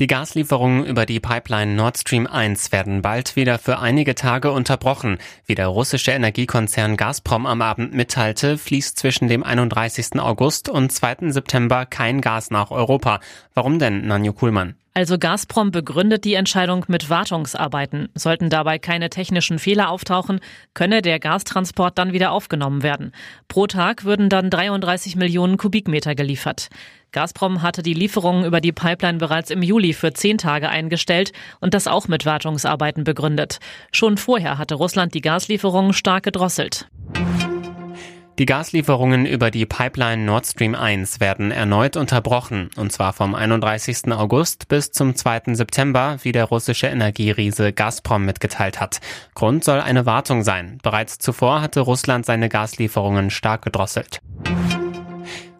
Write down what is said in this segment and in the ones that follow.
Die Gaslieferungen über die Pipeline Nord Stream 1 werden bald wieder für einige Tage unterbrochen. Wie der russische Energiekonzern Gazprom am Abend mitteilte, fließt zwischen dem 31. August und 2. September kein Gas nach Europa. Warum denn, Nanjo Kuhlmann? Also Gazprom begründet die Entscheidung mit Wartungsarbeiten. Sollten dabei keine technischen Fehler auftauchen, könne der Gastransport dann wieder aufgenommen werden. Pro Tag würden dann 33 Millionen Kubikmeter geliefert. Gazprom hatte die Lieferungen über die Pipeline bereits im Juli für zehn Tage eingestellt und das auch mit Wartungsarbeiten begründet. Schon vorher hatte Russland die Gaslieferungen stark gedrosselt. Die Gaslieferungen über die Pipeline Nord Stream 1 werden erneut unterbrochen, und zwar vom 31. August bis zum 2. September, wie der russische Energieriese Gazprom mitgeteilt hat. Grund soll eine Wartung sein. Bereits zuvor hatte Russland seine Gaslieferungen stark gedrosselt.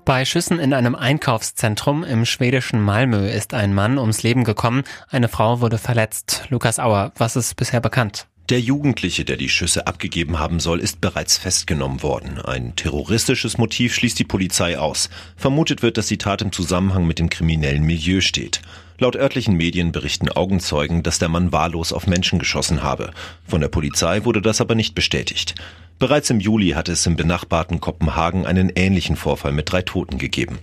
Bei Schüssen in einem Einkaufszentrum im schwedischen Malmö ist ein Mann ums Leben gekommen, eine Frau wurde verletzt. Lukas Auer, was ist bisher bekannt? Der Jugendliche, der die Schüsse abgegeben haben soll, ist bereits festgenommen worden. Ein terroristisches Motiv schließt die Polizei aus. Vermutet wird, dass die Tat im Zusammenhang mit dem kriminellen Milieu steht. Laut örtlichen Medien berichten Augenzeugen, dass der Mann wahllos auf Menschen geschossen habe. Von der Polizei wurde das aber nicht bestätigt. Bereits im Juli hatte es im benachbarten Kopenhagen einen ähnlichen Vorfall mit drei Toten gegeben.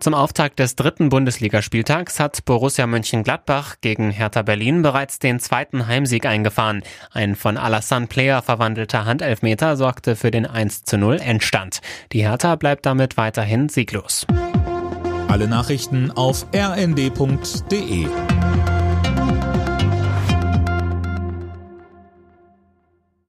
Zum Auftakt des dritten Bundesligaspieltags hat Borussia Mönchengladbach gegen Hertha Berlin bereits den zweiten Heimsieg eingefahren. Ein von Alassane Player verwandelter Handelfmeter sorgte für den 1 zu 0 Endstand. Die Hertha bleibt damit weiterhin sieglos. Alle Nachrichten auf rnd.de